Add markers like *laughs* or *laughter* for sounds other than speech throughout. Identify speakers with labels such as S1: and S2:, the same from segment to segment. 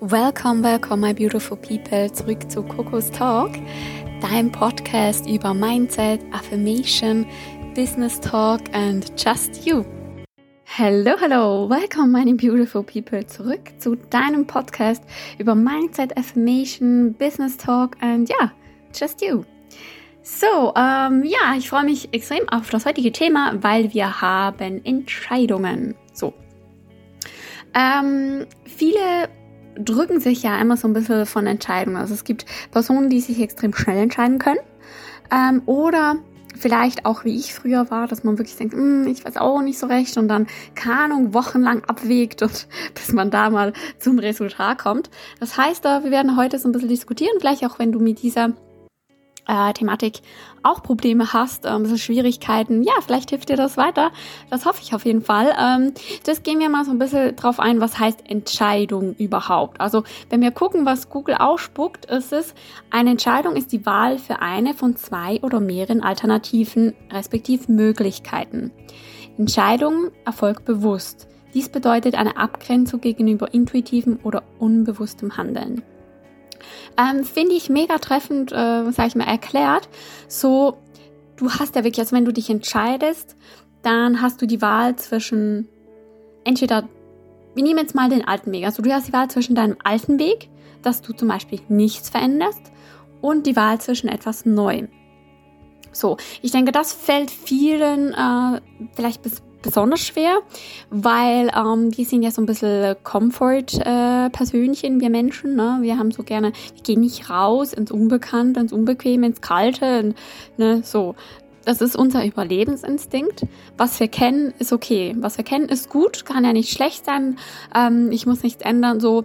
S1: Welcome, welcome, my beautiful people, zurück zu Coco's Talk, deinem Podcast über Mindset, Affirmation, Business Talk and just you. Hello, hello, welcome, meine beautiful people, zurück zu deinem Podcast über Mindset, Affirmation, Business Talk and ja, just you. So, ähm, ja, ich freue mich extrem auf das heutige Thema, weil wir haben Entscheidungen. So. Ähm, viele drücken sich ja immer so ein bisschen von Entscheidungen. Also es gibt Personen, die sich extrem schnell entscheiden können. Ähm, oder vielleicht auch wie ich früher war, dass man wirklich denkt, hm, ich weiß auch nicht so recht und dann, keine Ahnung, wochenlang abwägt und *laughs* bis man da mal zum Resultat kommt. Das heißt, wir werden heute so ein bisschen diskutieren, vielleicht auch wenn du mit dieser äh, Thematik auch Probleme hast, äh, ein bisschen Schwierigkeiten, ja, vielleicht hilft dir das weiter. Das hoffe ich auf jeden Fall. Ähm, das gehen wir mal so ein bisschen drauf ein, was heißt Entscheidung überhaupt. Also, wenn wir gucken, was Google ausspuckt, ist es, eine Entscheidung ist die Wahl für eine von zwei oder mehreren Alternativen, respektiv Möglichkeiten. Entscheidung erfolgt bewusst. Dies bedeutet eine Abgrenzung gegenüber intuitivem oder unbewusstem Handeln. Ähm, Finde ich mega treffend, äh, sag ich mal, erklärt. So, du hast ja wirklich, also wenn du dich entscheidest, dann hast du die Wahl zwischen entweder, wir nehmen jetzt mal den alten Weg, also du hast die Wahl zwischen deinem alten Weg, dass du zum Beispiel nichts veränderst, und die Wahl zwischen etwas Neuem. So, ich denke, das fällt vielen äh, vielleicht bis besonders schwer, weil ähm, wir sind ja so ein bisschen Comfort-Persönchen, äh, wir Menschen. Ne? Wir haben so gerne, wir gehen nicht raus ins Unbekannte, ins Unbequeme, ins Kalte. Und, ne, so. Das ist unser Überlebensinstinkt. Was wir kennen, ist okay. Was wir kennen, ist gut, kann ja nicht schlecht sein. Ähm, ich muss nichts ändern. So,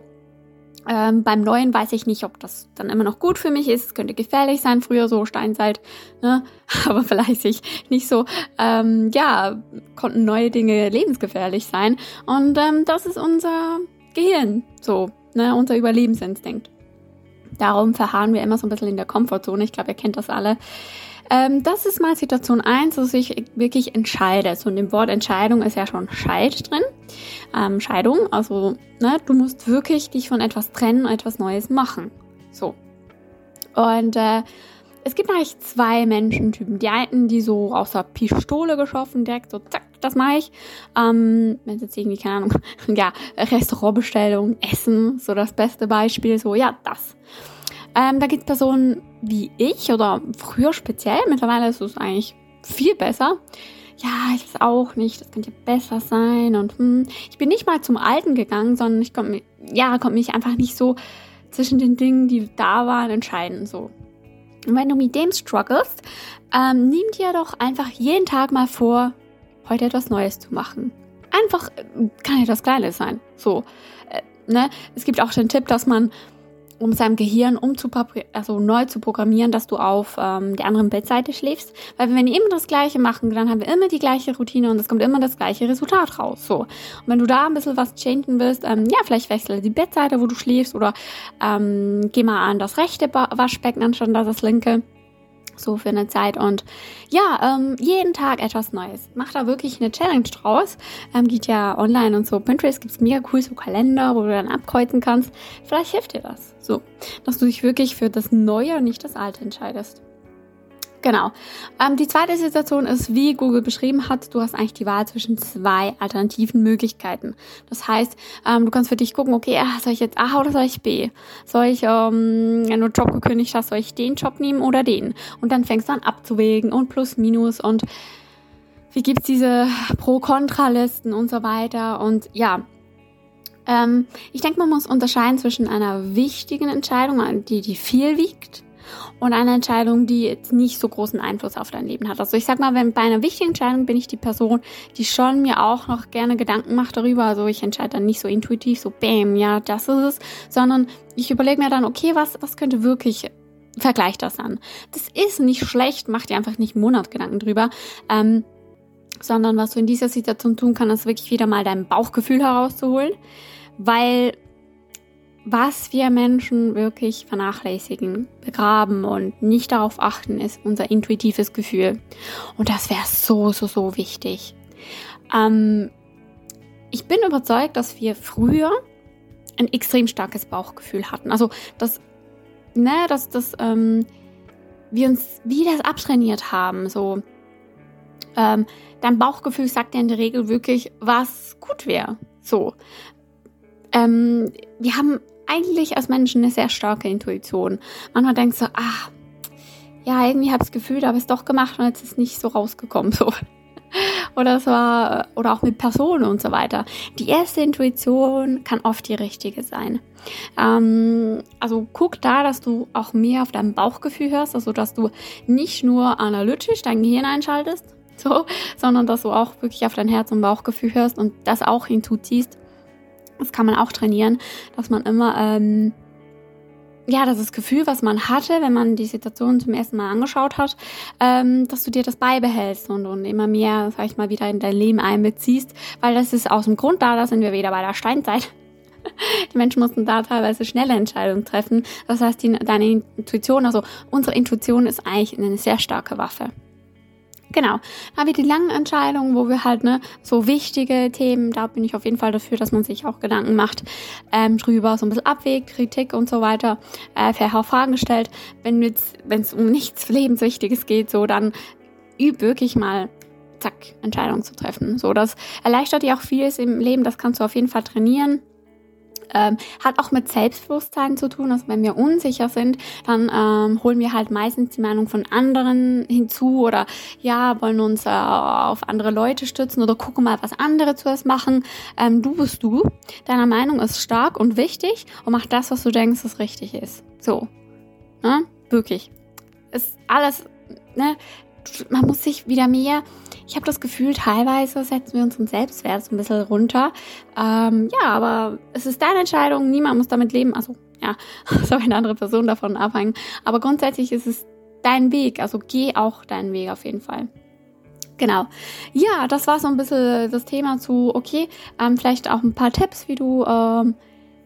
S1: ähm, beim neuen weiß ich nicht, ob das dann immer noch gut für mich ist. Es könnte gefährlich sein, früher so Steinzeit, ne? *laughs* aber vielleicht sich nicht so. Ähm, ja, konnten neue Dinge lebensgefährlich sein. Und ähm, das ist unser Gehirn, so, ne? unser Überlebensinstinkt. Darum verharren wir immer so ein bisschen in der Komfortzone. Ich glaube, ihr kennt das alle. Ähm, das ist mal Situation 1, dass ich wirklich entscheide. So in dem Wort Entscheidung ist ja schon Scheid drin. Ähm, Scheidung, also ne, du musst wirklich dich von etwas trennen und etwas Neues machen. So. Und äh, es gibt eigentlich zwei Menschentypen. Die einen, die so aus der Pistole geschossen, direkt so, zack, das mache ich. Ähm, wenn es jetzt irgendwie, keine Ahnung, *laughs* ja, Restaurantbestellung, Essen, so das beste Beispiel, so, ja, das. Ähm, da gibt es Personen wie ich oder früher speziell, mittlerweile ist es eigentlich viel besser. Ja, ich weiß auch nicht, das könnte besser sein und hm, ich bin nicht mal zum Alten gegangen, sondern ich konnte ja, konnte mich einfach nicht so zwischen den Dingen, die da waren, entscheiden, so. Und wenn du mit dem strugglest, ähm, nimm dir doch einfach jeden Tag mal vor, heute etwas Neues zu machen. Einfach, äh, kann ja das Kleine sein, so. Äh, ne? Es gibt auch den Tipp, dass man um seinem Gehirn also neu zu programmieren, dass du auf ähm, der anderen Bettseite schläfst. Weil wenn wir immer das Gleiche machen, dann haben wir immer die gleiche Routine und es kommt immer das gleiche Resultat raus. So. Und wenn du da ein bisschen was changen willst, ähm, ja, vielleicht wechsle die Bettseite, wo du schläfst oder ähm, geh mal an das rechte Waschbecken anstatt das linke so für eine Zeit. Und ja, ähm, jeden Tag etwas Neues. Mach da wirklich eine Challenge draus. Ähm, geht ja online und so. Pinterest gibt's mega cool so Kalender, wo du dann abkreuzen kannst. Vielleicht hilft dir das. So, dass du dich wirklich für das Neue und nicht das Alte entscheidest. Genau. Ähm, die zweite Situation ist, wie Google beschrieben hat, du hast eigentlich die Wahl zwischen zwei alternativen Möglichkeiten. Das heißt, ähm, du kannst für dich gucken, okay, ah, soll ich jetzt A oder soll ich B? Soll ich, ähm, wenn du Job gekündigt hast, soll ich den Job nehmen oder den? Und dann fängst du an abzuwägen und plus, minus und wie gibt's diese Pro-Kontra-Listen und so weiter. Und ja, ähm, ich denke, man muss unterscheiden zwischen einer wichtigen Entscheidung, die, die viel wiegt, und eine Entscheidung, die jetzt nicht so großen Einfluss auf dein Leben hat. Also ich sag mal, wenn bei einer wichtigen Entscheidung bin ich die Person, die schon mir auch noch gerne Gedanken macht darüber. Also ich entscheide dann nicht so intuitiv, so bam, ja, das ist es, sondern ich überlege mir dann, okay, was, was könnte wirklich Vergleich das an. Das ist nicht schlecht, mach dir einfach nicht einen Monat Gedanken drüber. Ähm, sondern was du in dieser Situation tun kannst, ist wirklich wieder mal dein Bauchgefühl herauszuholen, weil was wir Menschen wirklich vernachlässigen, begraben und nicht darauf achten, ist unser intuitives Gefühl. Und das wäre so, so, so wichtig. Ähm, ich bin überzeugt, dass wir früher ein extrem starkes Bauchgefühl hatten. Also, dass, ne, dass, dass ähm, wir uns wie das abtrainiert haben. So, ähm, dein Bauchgefühl sagt dir in der Regel wirklich, was gut wäre. So. Ähm, wir haben eigentlich als Menschen eine sehr starke Intuition. Manchmal denkst du, ah, ja, irgendwie habe ich das Gefühl, da habe ich es doch gemacht und jetzt ist es nicht so rausgekommen. *laughs* So. Oder es war, oder auch mit Personen und so weiter. Die erste Intuition kann oft die richtige sein. Ähm, also guck da, dass du auch mehr auf dein Bauchgefühl hörst, also dass du nicht nur analytisch dein Gehirn einschaltest, so, sondern dass du auch wirklich auf dein Herz und Bauchgefühl hörst und das auch hinzuziehst. Das kann man auch trainieren, dass man immer ähm, ja, das ist Gefühl, was man hatte, wenn man die Situation zum ersten Mal angeschaut hat, ähm, dass du dir das beibehältst und, und immer mehr, sag ich mal, wieder in dein Leben einbeziehst, weil das ist aus dem Grund da, da sind wir wieder bei der Steinzeit. *laughs* Die Menschen mussten da teilweise schnelle Entscheidungen treffen. Das heißt, die, deine Intuition, also unsere Intuition ist eigentlich eine sehr starke Waffe. Genau. Dann haben wir die langen Entscheidungen, wo wir halt, ne, so wichtige Themen, da bin ich auf jeden Fall dafür, dass man sich auch Gedanken macht, ähm, drüber, so ein bisschen abwägt, Kritik und so weiter, äh, auch Fragen stellt. Wenn es um nichts Lebenswichtiges geht, so, dann üb wirklich mal zack, Entscheidungen zu treffen. So, das erleichtert dir auch vieles im Leben, das kannst du auf jeden Fall trainieren ähm, hat auch mit Selbstbewusstsein zu tun. Also wenn wir unsicher sind, dann ähm, holen wir halt meistens die Meinung von anderen hinzu oder ja, wollen uns äh, auf andere Leute stützen oder gucken mal, was andere zuerst machen. Ähm, du bist du. Deine Meinung ist stark und wichtig und mach das, was du denkst, was richtig ist. So. Ne? Wirklich. Ist alles, ne? Man muss sich wieder mehr ich habe das Gefühl, teilweise setzen wir unseren Selbstwert so ein bisschen runter. Ähm, ja, aber es ist deine Entscheidung, niemand muss damit leben. Also ja, *laughs* soll eine andere Person davon abhängen. Aber grundsätzlich ist es dein Weg. Also geh auch deinen Weg auf jeden Fall. Genau. Ja, das war so ein bisschen das Thema zu, okay, ähm, vielleicht auch ein paar Tipps, wie du ähm,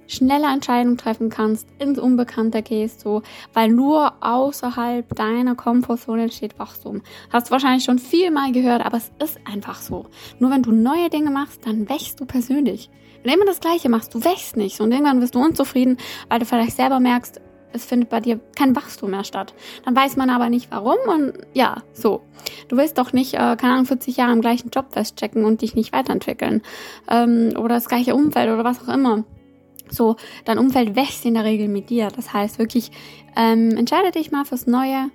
S1: schneller Entscheidungen treffen kannst, ins Unbekannte gehst, so, weil nur außerhalb deiner Komfortzone entsteht Wachstum. Hast du wahrscheinlich schon viel mal gehört, aber es ist einfach so. Nur wenn du neue Dinge machst, dann wächst du persönlich. Wenn du immer das Gleiche machst, du wächst nicht und irgendwann wirst du unzufrieden, weil du vielleicht selber merkst, es findet bei dir kein Wachstum mehr statt. Dann weiß man aber nicht warum und ja, so. Du willst doch nicht, äh, keine Ahnung, 40 Jahre im gleichen Job festchecken und dich nicht weiterentwickeln. Ähm, oder das gleiche Umfeld oder was auch immer. So, dein Umfeld wächst in der Regel mit dir. Das heißt wirklich, ähm, entscheide dich mal fürs Neue,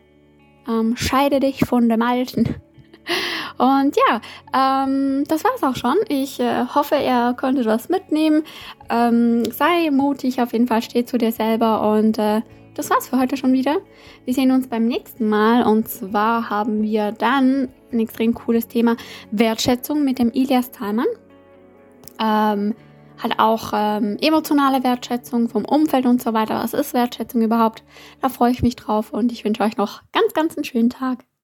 S1: ähm, scheide dich von dem Alten. *laughs* Und ja, ähm, das war's auch schon. Ich äh, hoffe, ihr konntet was mitnehmen. Ähm, sei mutig, auf jeden Fall steh zu dir selber. Und äh, das war's für heute schon wieder. Wir sehen uns beim nächsten Mal. Und zwar haben wir dann ein extrem cooles Thema Wertschätzung mit dem Ilias Thalmann. Ähm, halt auch ähm, emotionale Wertschätzung vom Umfeld und so weiter. Was ist Wertschätzung überhaupt? Da freue ich mich drauf und ich wünsche euch noch ganz, ganz einen schönen Tag.